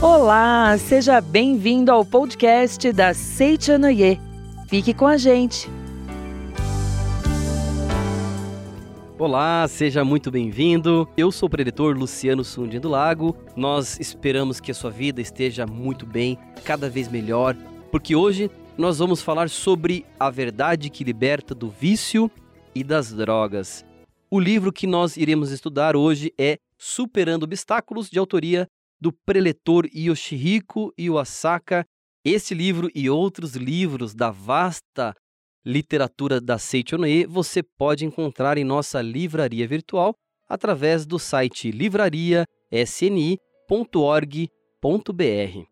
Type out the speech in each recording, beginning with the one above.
Olá, seja bem-vindo ao podcast da Seichanoye. Fique com a gente. Olá, seja muito bem-vindo. Eu sou o preditor Luciano Sundin do Lago. Nós esperamos que a sua vida esteja muito bem, cada vez melhor, porque hoje nós vamos falar sobre a verdade que liberta do vício e das drogas. O livro que nós iremos estudar hoje é Superando Obstáculos, de autoria do preletor Yoshihiko Iwasaka. Esse livro e outros livros da vasta literatura da Seichonoe você pode encontrar em nossa livraria virtual através do site livrariasni.org.br.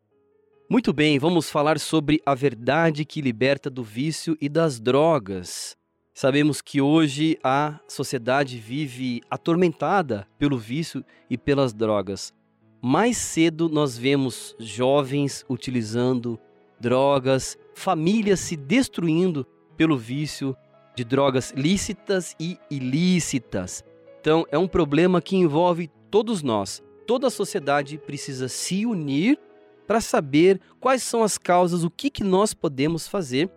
Muito bem, vamos falar sobre a verdade que liberta do vício e das drogas. Sabemos que hoje a sociedade vive atormentada pelo vício e pelas drogas mais cedo nós vemos jovens utilizando drogas, famílias se destruindo pelo vício de drogas lícitas e ilícitas. Então, é um problema que envolve todos nós. Toda a sociedade precisa se unir para saber quais são as causas, o que, que nós podemos fazer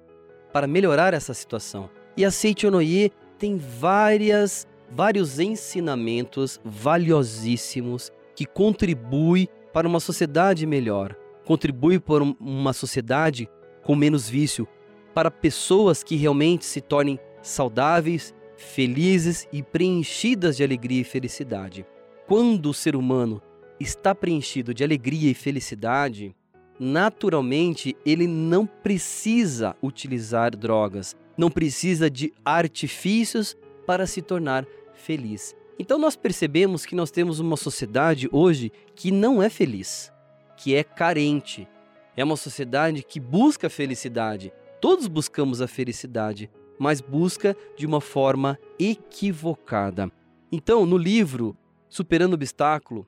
para melhorar essa situação. E a Seichonoye tem várias, vários ensinamentos valiosíssimos que contribui para uma sociedade melhor, contribui para uma sociedade com menos vício, para pessoas que realmente se tornem saudáveis, felizes e preenchidas de alegria e felicidade. Quando o ser humano está preenchido de alegria e felicidade, naturalmente ele não precisa utilizar drogas, não precisa de artifícios para se tornar feliz. Então nós percebemos que nós temos uma sociedade hoje que não é feliz, que é carente. É uma sociedade que busca a felicidade. Todos buscamos a felicidade, mas busca de uma forma equivocada. Então, no livro Superando o Obstáculo,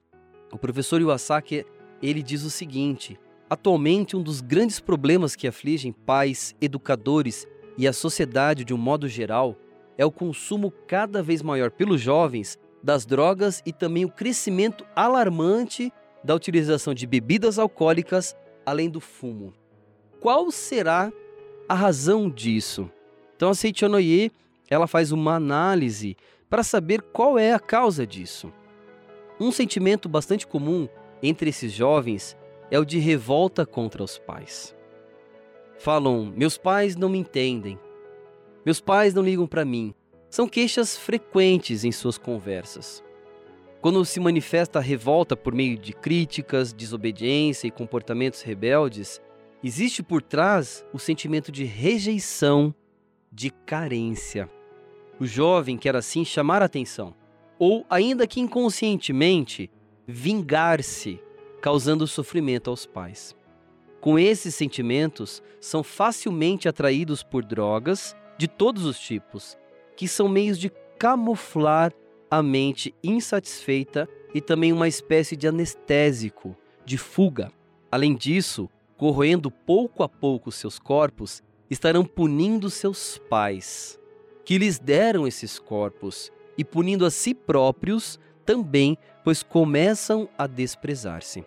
o professor Iwasaki ele diz o seguinte: Atualmente, um dos grandes problemas que afligem pais, educadores e a sociedade de um modo geral é o consumo cada vez maior pelos jovens das drogas e também o crescimento alarmante da utilização de bebidas alcoólicas, além do fumo. Qual será a razão disso? Então a Seichonoye, ela faz uma análise para saber qual é a causa disso. Um sentimento bastante comum entre esses jovens é o de revolta contra os pais. Falam: "Meus pais não me entendem. Meus pais não ligam para mim. São queixas frequentes em suas conversas. Quando se manifesta a revolta por meio de críticas, desobediência e comportamentos rebeldes, existe por trás o sentimento de rejeição, de carência. O jovem quer assim chamar atenção, ou, ainda que inconscientemente, vingar-se, causando sofrimento aos pais. Com esses sentimentos, são facilmente atraídos por drogas de todos os tipos, que são meios de camuflar a mente insatisfeita e também uma espécie de anestésico, de fuga. Além disso, corroendo pouco a pouco seus corpos, estarão punindo seus pais, que lhes deram esses corpos, e punindo a si próprios também, pois começam a desprezar-se.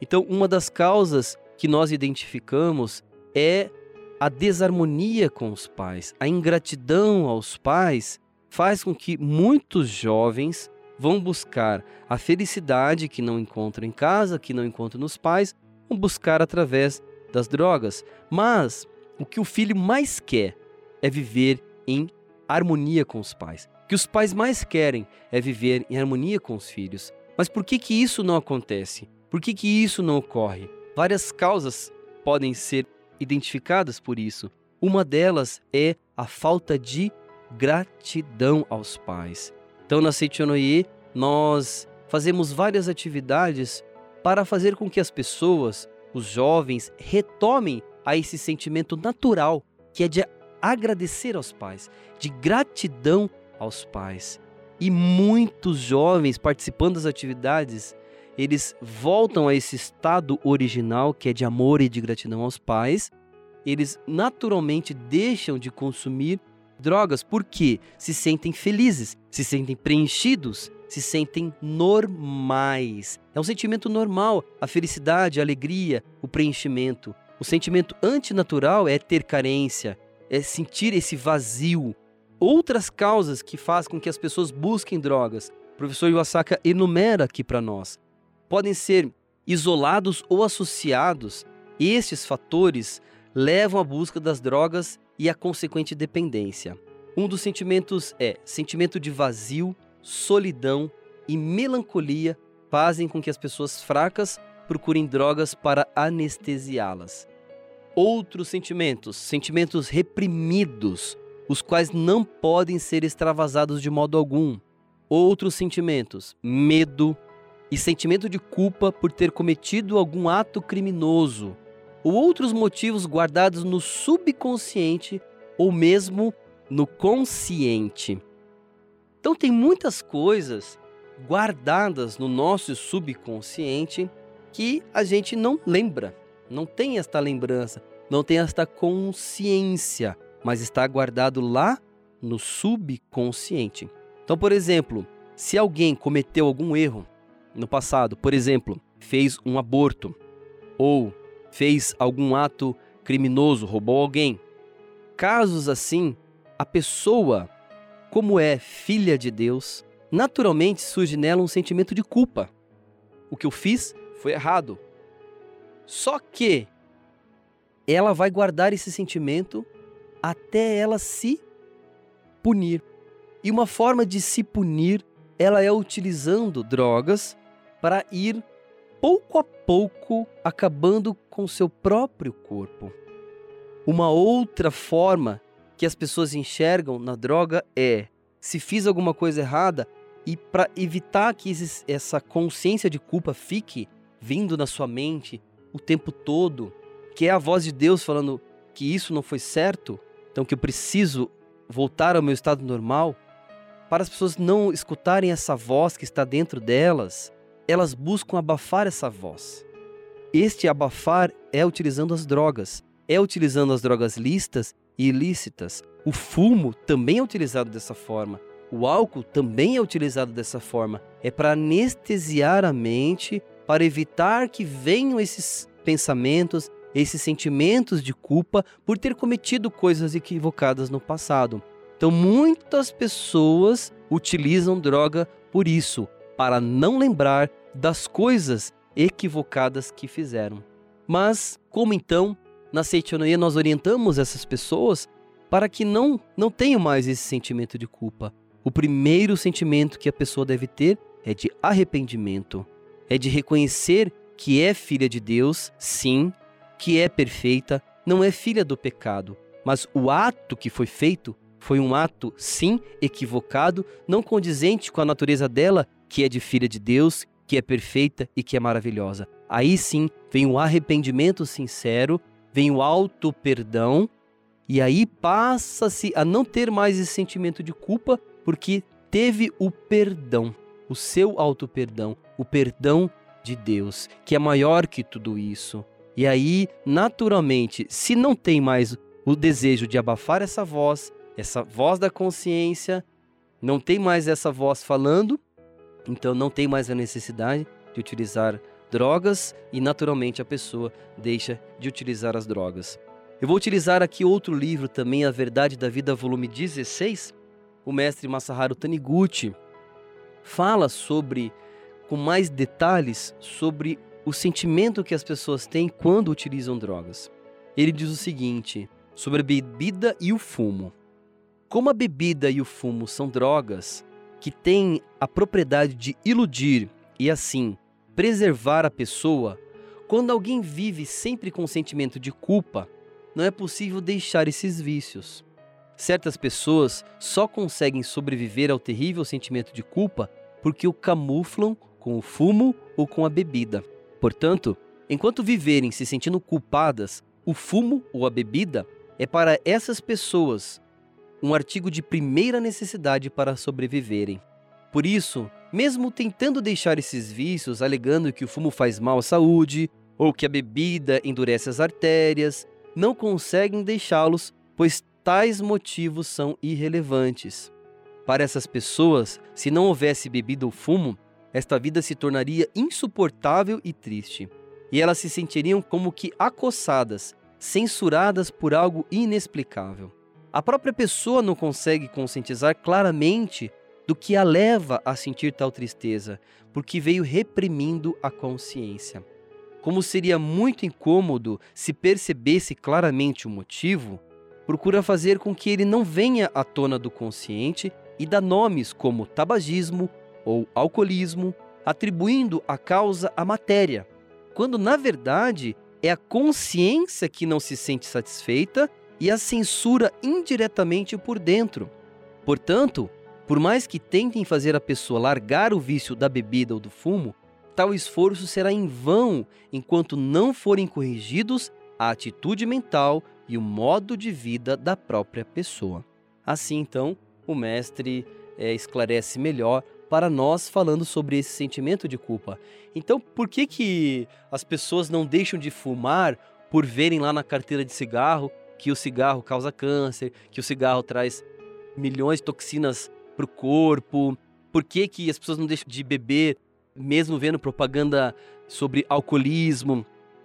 Então, uma das causas que nós identificamos é a desarmonia com os pais, a ingratidão aos pais faz com que muitos jovens vão buscar a felicidade que não encontram em casa, que não encontram nos pais, vão buscar através das drogas. Mas o que o filho mais quer é viver em harmonia com os pais. O que os pais mais querem é viver em harmonia com os filhos. Mas por que que isso não acontece? Por que que isso não ocorre? Várias causas podem ser identificadas por isso. Uma delas é a falta de gratidão aos pais. Então, na Seichonoye, nós fazemos várias atividades para fazer com que as pessoas, os jovens, retomem a esse sentimento natural que é de agradecer aos pais, de gratidão aos pais. E muitos jovens participando das atividades eles voltam a esse estado original que é de amor e de gratidão aos pais, eles naturalmente deixam de consumir drogas porque se sentem felizes, se sentem preenchidos, se sentem normais. É um sentimento normal, a felicidade, a alegria, o preenchimento. O sentimento antinatural é ter carência, é sentir esse vazio. Outras causas que fazem com que as pessoas busquem drogas, o professor Iwasaka enumera aqui para nós, podem ser isolados ou associados. Estes fatores levam à busca das drogas e à consequente dependência. Um dos sentimentos é sentimento de vazio, solidão e melancolia fazem com que as pessoas fracas procurem drogas para anestesiá-las. Outros sentimentos, sentimentos reprimidos, os quais não podem ser extravasados de modo algum. Outros sentimentos, medo e sentimento de culpa por ter cometido algum ato criminoso, ou outros motivos guardados no subconsciente ou mesmo no consciente. Então, tem muitas coisas guardadas no nosso subconsciente que a gente não lembra, não tem esta lembrança, não tem esta consciência, mas está guardado lá no subconsciente. Então, por exemplo, se alguém cometeu algum erro no passado, por exemplo, fez um aborto ou fez algum ato criminoso, roubou alguém, casos assim, a pessoa como é filha de Deus, naturalmente surge nela um sentimento de culpa. O que eu fiz foi errado. Só que ela vai guardar esse sentimento até ela se punir. E uma forma de se punir, ela é utilizando drogas para ir pouco a pouco acabando com seu próprio corpo. Uma outra forma que as pessoas enxergam na droga é se fiz alguma coisa errada e para evitar que essa consciência de culpa fique vindo na sua mente o tempo todo, que é a voz de Deus falando que isso não foi certo, então que eu preciso voltar ao meu estado normal, para as pessoas não escutarem essa voz que está dentro delas, elas buscam abafar essa voz. Este abafar é utilizando as drogas, é utilizando as drogas listas e ilícitas. O fumo também é utilizado dessa forma. O álcool também é utilizado dessa forma. É para anestesiar a mente, para evitar que venham esses pensamentos, esses sentimentos de culpa por ter cometido coisas equivocadas no passado. Então, muitas pessoas utilizam droga por isso, para não lembrar das coisas equivocadas que fizeram. Mas, como então na Seitonoia nós orientamos essas pessoas para que não, não tenham mais esse sentimento de culpa. O primeiro sentimento que a pessoa deve ter é de arrependimento, é de reconhecer que é filha de Deus, sim, que é perfeita, não é filha do pecado, mas o ato que foi feito foi um ato, sim, equivocado, não condizente com a natureza dela, que é de filha de Deus, que é perfeita e que é maravilhosa. Aí sim vem o arrependimento sincero vem o auto perdão e aí passa-se a não ter mais esse sentimento de culpa porque teve o perdão, o seu auto perdão, o perdão de Deus, que é maior que tudo isso. E aí, naturalmente, se não tem mais o desejo de abafar essa voz, essa voz da consciência, não tem mais essa voz falando, então não tem mais a necessidade de utilizar drogas e naturalmente a pessoa deixa de utilizar as drogas. Eu vou utilizar aqui outro livro também, A Verdade da Vida, volume 16. O mestre Masaharu Taniguchi fala sobre, com mais detalhes, sobre o sentimento que as pessoas têm quando utilizam drogas. Ele diz o seguinte sobre a bebida e o fumo. Como a bebida e o fumo são drogas que têm a propriedade de iludir e assim preservar a pessoa, quando alguém vive sempre com sentimento de culpa, não é possível deixar esses vícios. Certas pessoas só conseguem sobreviver ao terrível sentimento de culpa porque o camuflam com o fumo ou com a bebida. Portanto, enquanto viverem se sentindo culpadas, o fumo ou a bebida é para essas pessoas um artigo de primeira necessidade para sobreviverem. Por isso, mesmo tentando deixar esses vícios, alegando que o fumo faz mal à saúde ou que a bebida endurece as artérias, não conseguem deixá-los, pois tais motivos são irrelevantes. Para essas pessoas, se não houvesse bebida ou fumo, esta vida se tornaria insuportável e triste, e elas se sentiriam como que acossadas, censuradas por algo inexplicável. A própria pessoa não consegue conscientizar claramente do que a leva a sentir tal tristeza, porque veio reprimindo a consciência. Como seria muito incômodo se percebesse claramente o motivo, procura fazer com que ele não venha à tona do consciente e dá nomes como tabagismo ou alcoolismo, atribuindo a causa à matéria, quando na verdade é a consciência que não se sente satisfeita e a censura indiretamente por dentro. Portanto, por mais que tentem fazer a pessoa largar o vício da bebida ou do fumo, tal esforço será em vão enquanto não forem corrigidos a atitude mental e o modo de vida da própria pessoa. Assim, então, o mestre é, esclarece melhor para nós falando sobre esse sentimento de culpa. Então, por que que as pessoas não deixam de fumar por verem lá na carteira de cigarro que o cigarro causa câncer, que o cigarro traz milhões de toxinas para o corpo? Por que que as pessoas não deixam de beber mesmo vendo propaganda sobre alcoolismo?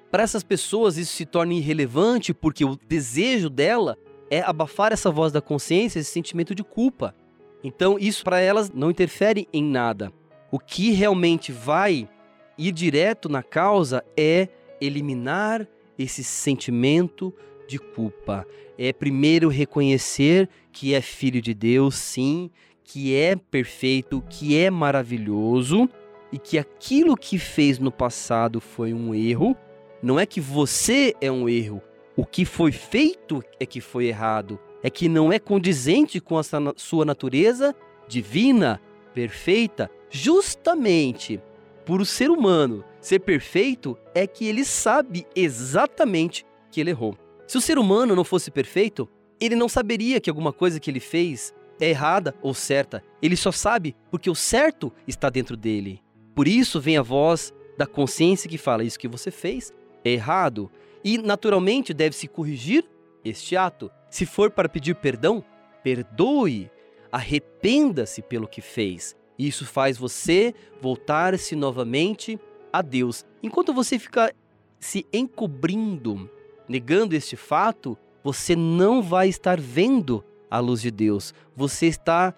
Para essas pessoas isso se torna irrelevante porque o desejo dela é abafar essa voz da consciência, esse sentimento de culpa. Então, isso para elas não interfere em nada. O que realmente vai ir direto na causa é eliminar esse sentimento de culpa. É primeiro reconhecer que é filho de Deus, sim, que é perfeito, que é maravilhoso e que aquilo que fez no passado foi um erro. Não é que você é um erro, o que foi feito é que foi errado, é que não é condizente com a sua natureza divina, perfeita, justamente por o ser humano ser perfeito, é que ele sabe exatamente que ele errou. Se o ser humano não fosse perfeito, ele não saberia que alguma coisa que ele fez é errada ou certa. Ele só sabe porque o certo está dentro dele. Por isso vem a voz da consciência que fala: Isso que você fez é errado e naturalmente deve-se corrigir este ato. Se for para pedir perdão, perdoe, arrependa-se pelo que fez. Isso faz você voltar-se novamente a Deus. Enquanto você fica se encobrindo, negando este fato, você não vai estar vendo a luz de Deus. Você está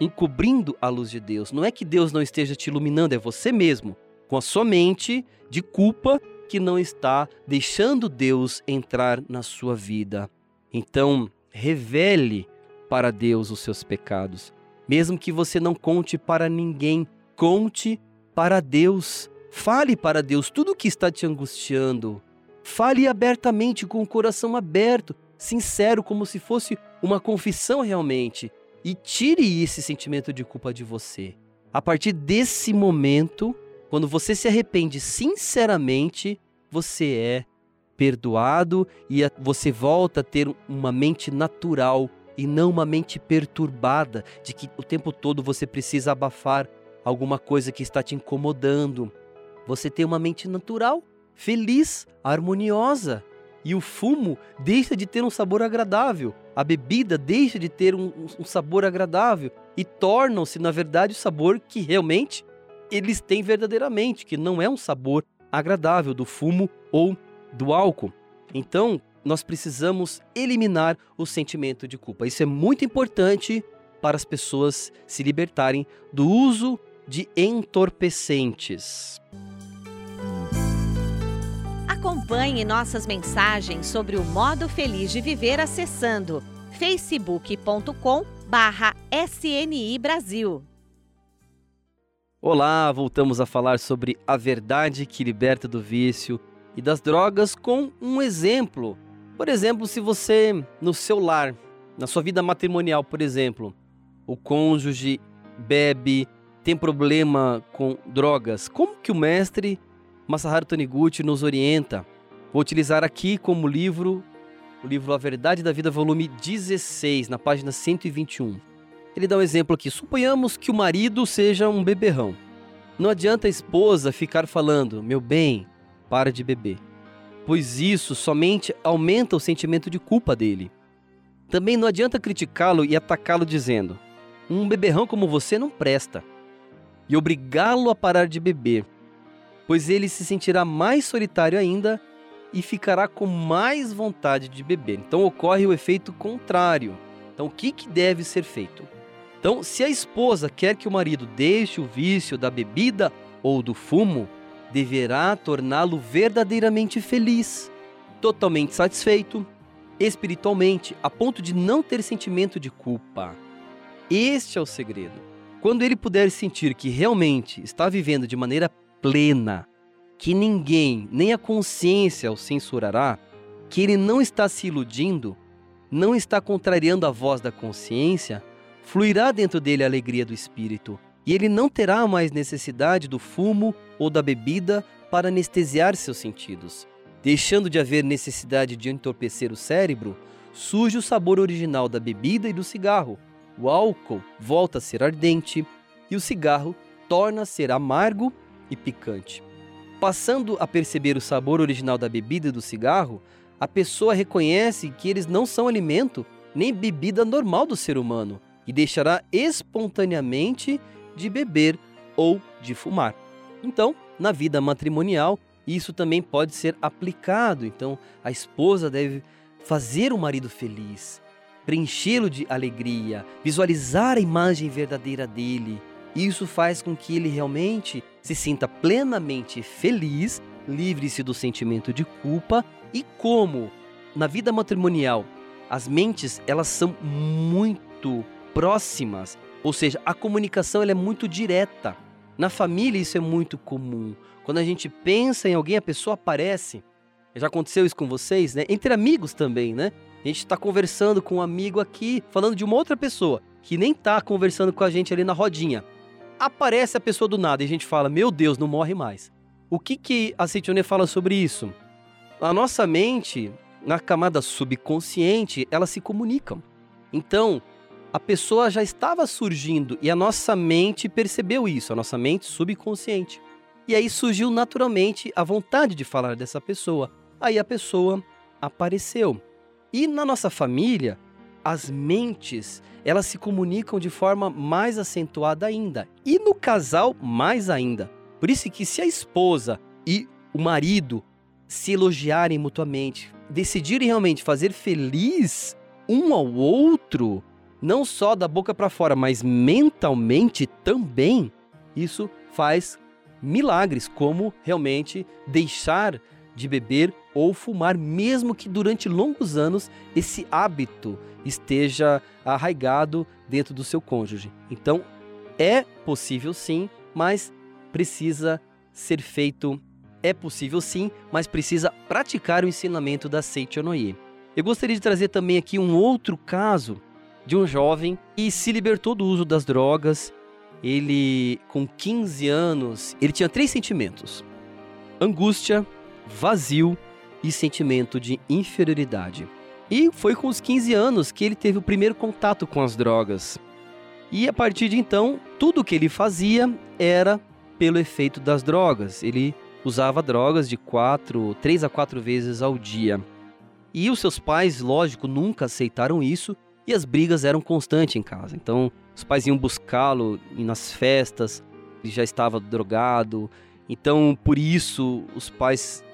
encobrindo a luz de Deus. Não é que Deus não esteja te iluminando, é você mesmo, com a sua mente de culpa que não está deixando Deus entrar na sua vida. Então, revele para Deus os seus pecados. Mesmo que você não conte para ninguém, conte para Deus. Fale para Deus tudo o que está te angustiando. Fale abertamente, com o coração aberto, sincero, como se fosse uma confissão realmente. E tire esse sentimento de culpa de você. A partir desse momento, quando você se arrepende sinceramente, você é perdoado e você volta a ter uma mente natural e não uma mente perturbada de que o tempo todo você precisa abafar alguma coisa que está te incomodando. Você tem uma mente natural, feliz, harmoniosa. E o fumo deixa de ter um sabor agradável, a bebida deixa de ter um, um sabor agradável e tornam-se, na verdade, o sabor que realmente eles têm verdadeiramente, que não é um sabor agradável do fumo ou do álcool. Então, nós precisamos eliminar o sentimento de culpa. Isso é muito importante para as pessoas se libertarem do uso de entorpecentes. Acompanhe nossas mensagens sobre o modo feliz de viver acessando facebook.com/sni Brasil. Olá, voltamos a falar sobre a verdade que liberta do vício e das drogas com um exemplo. Por exemplo, se você no seu lar, na sua vida matrimonial, por exemplo, o cônjuge bebe, tem problema com drogas, como que o mestre Masaharu Taniguchi nos orienta? Vou utilizar aqui como livro o livro A Verdade da Vida, volume 16, na página 121. Ele dá um exemplo aqui. Suponhamos que o marido seja um beberrão. Não adianta a esposa ficar falando, meu bem, para de beber, pois isso somente aumenta o sentimento de culpa dele. Também não adianta criticá-lo e atacá-lo dizendo: um beberrão como você não presta, e obrigá-lo a parar de beber, pois ele se sentirá mais solitário ainda e ficará com mais vontade de beber. Então ocorre o efeito contrário. Então o que, que deve ser feito? Então, se a esposa quer que o marido deixe o vício da bebida ou do fumo, deverá torná-lo verdadeiramente feliz, totalmente satisfeito, espiritualmente, a ponto de não ter sentimento de culpa. Este é o segredo. Quando ele puder sentir que realmente está vivendo de maneira plena, que ninguém, nem a consciência o censurará, que ele não está se iludindo, não está contrariando a voz da consciência, fluirá dentro dele a alegria do espírito, e ele não terá mais necessidade do fumo ou da bebida para anestesiar seus sentidos. Deixando de haver necessidade de entorpecer o cérebro, surge o sabor original da bebida e do cigarro. O álcool volta a ser ardente e o cigarro torna a ser amargo e picante. Passando a perceber o sabor original da bebida e do cigarro, a pessoa reconhece que eles não são alimento nem bebida normal do ser humano e deixará espontaneamente de beber ou de fumar. Então, na vida matrimonial, isso também pode ser aplicado. Então, a esposa deve fazer o marido feliz, preenchê-lo de alegria, visualizar a imagem verdadeira dele. Isso faz com que ele realmente se sinta plenamente feliz, livre-se do sentimento de culpa e como na vida matrimonial as mentes elas são muito próximas, ou seja, a comunicação ela é muito direta. Na família isso é muito comum. Quando a gente pensa em alguém, a pessoa aparece. Já aconteceu isso com vocês, né? Entre amigos também, né? A gente está conversando com um amigo aqui, falando de uma outra pessoa que nem está conversando com a gente ali na rodinha. Aparece a pessoa do nada e a gente fala: Meu Deus, não morre mais. O que, que a Ceitionê fala sobre isso? A nossa mente, na camada subconsciente, elas se comunicam. Então, a pessoa já estava surgindo e a nossa mente percebeu isso, a nossa mente subconsciente. E aí surgiu naturalmente a vontade de falar dessa pessoa. Aí a pessoa apareceu. E na nossa família, as mentes, elas se comunicam de forma mais acentuada ainda. E no casal, mais ainda. Por isso que se a esposa e o marido se elogiarem mutuamente, decidirem realmente fazer feliz um ao outro, não só da boca para fora, mas mentalmente também, isso faz milagres, como realmente deixar de beber ou fumar, mesmo que durante longos anos esse hábito esteja arraigado dentro do seu cônjuge. Então, é possível sim, mas precisa ser feito. É possível sim, mas precisa praticar o ensinamento da Seichonoye. Eu gostaria de trazer também aqui um outro caso de um jovem que se libertou do uso das drogas. Ele, com 15 anos, ele tinha três sentimentos: angústia, vazio e sentimento de inferioridade. E foi com os 15 anos que ele teve o primeiro contato com as drogas. E a partir de então, tudo que ele fazia era pelo efeito das drogas. Ele usava drogas de quatro, três a quatro vezes ao dia. E os seus pais, lógico, nunca aceitaram isso e as brigas eram constantes em casa. Então, os pais iam buscá-lo nas festas, ele já estava drogado. Então, por isso, os pais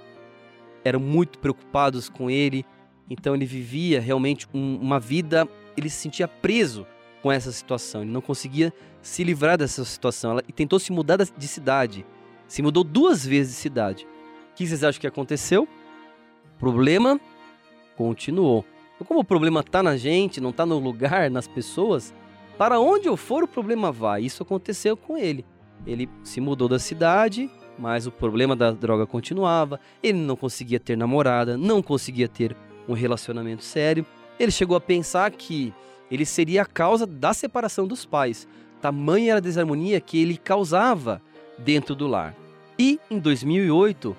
eram muito preocupados com ele. Então, ele vivia realmente um, uma vida, ele se sentia preso com essa situação. Ele não conseguia se livrar dessa situação. e tentou se mudar de cidade. Se mudou duas vezes de cidade. O que vocês acham que aconteceu? O problema continuou. Então, como o problema está na gente, não está no lugar, nas pessoas, para onde eu for o problema vai. Isso aconteceu com ele. Ele se mudou da cidade, mas o problema da droga continuava. Ele não conseguia ter namorada, não conseguia ter um relacionamento sério. Ele chegou a pensar que ele seria a causa da separação dos pais. Tamanha era a desarmonia que ele causava dentro do lar. E em 2008,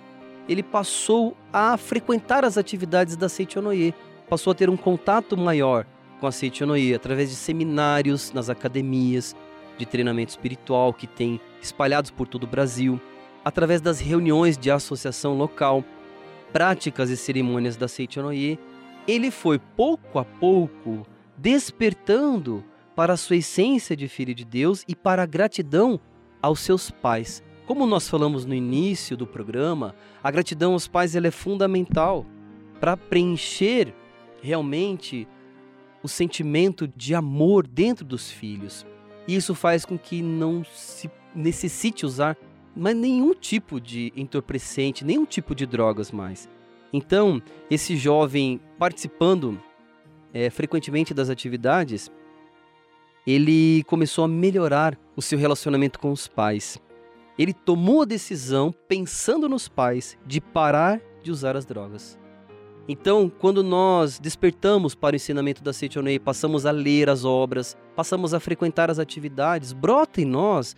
ele passou a frequentar as atividades da Seichonoye, passou a ter um contato maior com a Seichonoye através de seminários nas academias de treinamento espiritual que tem espalhados por todo o Brasil, através das reuniões de associação local, práticas e cerimônias da Seichonoye, ele foi pouco a pouco despertando para a sua essência de filho de Deus e para a gratidão aos seus pais. Como nós falamos no início do programa, a gratidão aos pais é fundamental para preencher realmente o sentimento de amor dentro dos filhos. E isso faz com que não se necessite usar mais nenhum tipo de entorpecente, nenhum tipo de drogas mais. Então, esse jovem participando é, frequentemente das atividades, ele começou a melhorar o seu relacionamento com os pais. Ele tomou a decisão, pensando nos pais, de parar de usar as drogas. Então, quando nós despertamos para o ensinamento da Seitonei, passamos a ler as obras, passamos a frequentar as atividades, brota em nós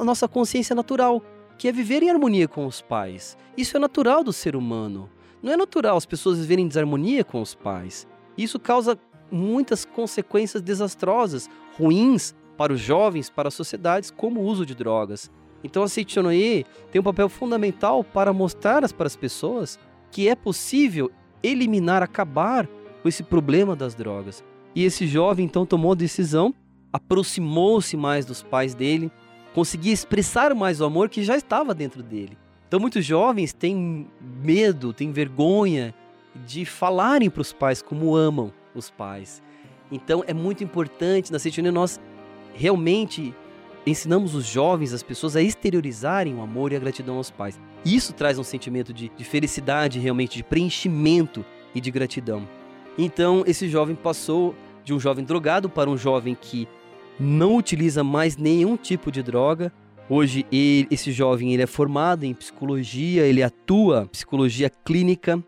a nossa consciência natural, que é viver em harmonia com os pais. Isso é natural do ser humano. Não é natural as pessoas viverem em desarmonia com os pais. Isso causa muitas consequências desastrosas, ruins para os jovens, para as sociedades, como o uso de drogas. Então a Seichonoye tem um papel fundamental para mostrar para as pessoas que é possível eliminar, acabar com esse problema das drogas. E esse jovem então tomou a decisão, aproximou-se mais dos pais dele, conseguia expressar mais o amor que já estava dentro dele. Então muitos jovens têm medo, têm vergonha de falarem para os pais como amam os pais. Então é muito importante na Cetione nós realmente ensinamos os jovens, as pessoas a exteriorizarem o amor e a gratidão aos pais. Isso traz um sentimento de, de felicidade, realmente, de preenchimento e de gratidão. Então, esse jovem passou de um jovem drogado para um jovem que não utiliza mais nenhum tipo de droga. Hoje, ele, esse jovem ele é formado em psicologia, ele atua psicologia clínica,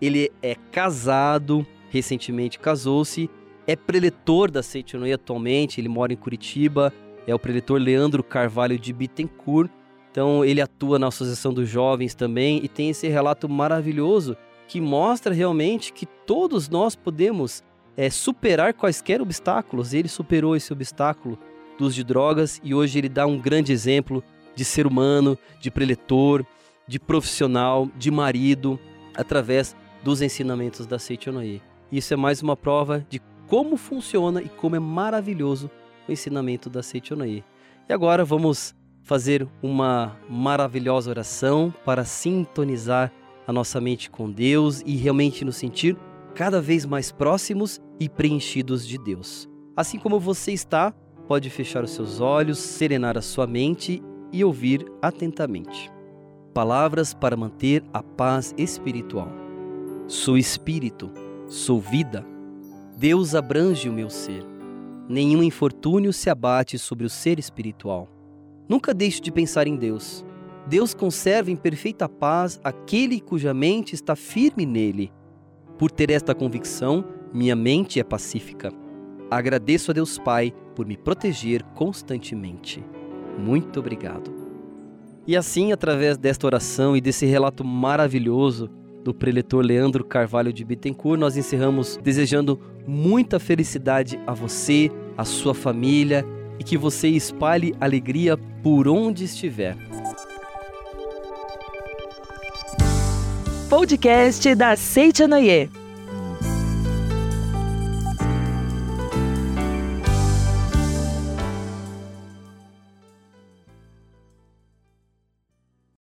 ele é casado, recentemente casou-se, é preletor da Seitonoi atualmente, ele mora em Curitiba, é o preletor Leandro Carvalho de Bittencourt. Então ele atua na Associação dos Jovens também e tem esse relato maravilhoso que mostra realmente que todos nós podemos é, superar quaisquer obstáculos. Ele superou esse obstáculo dos de drogas e hoje ele dá um grande exemplo de ser humano, de preletor, de profissional, de marido, através dos ensinamentos da Seichonoye. Isso é mais uma prova de como funciona e como é maravilhoso o ensinamento da Seichonoye. E agora vamos fazer uma maravilhosa oração para sintonizar a nossa mente com Deus e realmente nos sentir cada vez mais próximos e preenchidos de Deus. Assim como você está, pode fechar os seus olhos, serenar a sua mente e ouvir atentamente. Palavras para manter a paz espiritual. Sou espírito, sou vida. Deus abrange o meu ser. Nenhum infortúnio se abate sobre o ser espiritual. Nunca deixe de pensar em Deus. Deus conserva em perfeita paz aquele cuja mente está firme nele. Por ter esta convicção, minha mente é pacífica. Agradeço a Deus Pai por me proteger constantemente. Muito obrigado. E assim, através desta oração e desse relato maravilhoso, do preletor Leandro Carvalho de Bittencourt, nós encerramos desejando muita felicidade a você, a sua família e que você espalhe alegria por onde estiver. Podcast da Seite Noyer.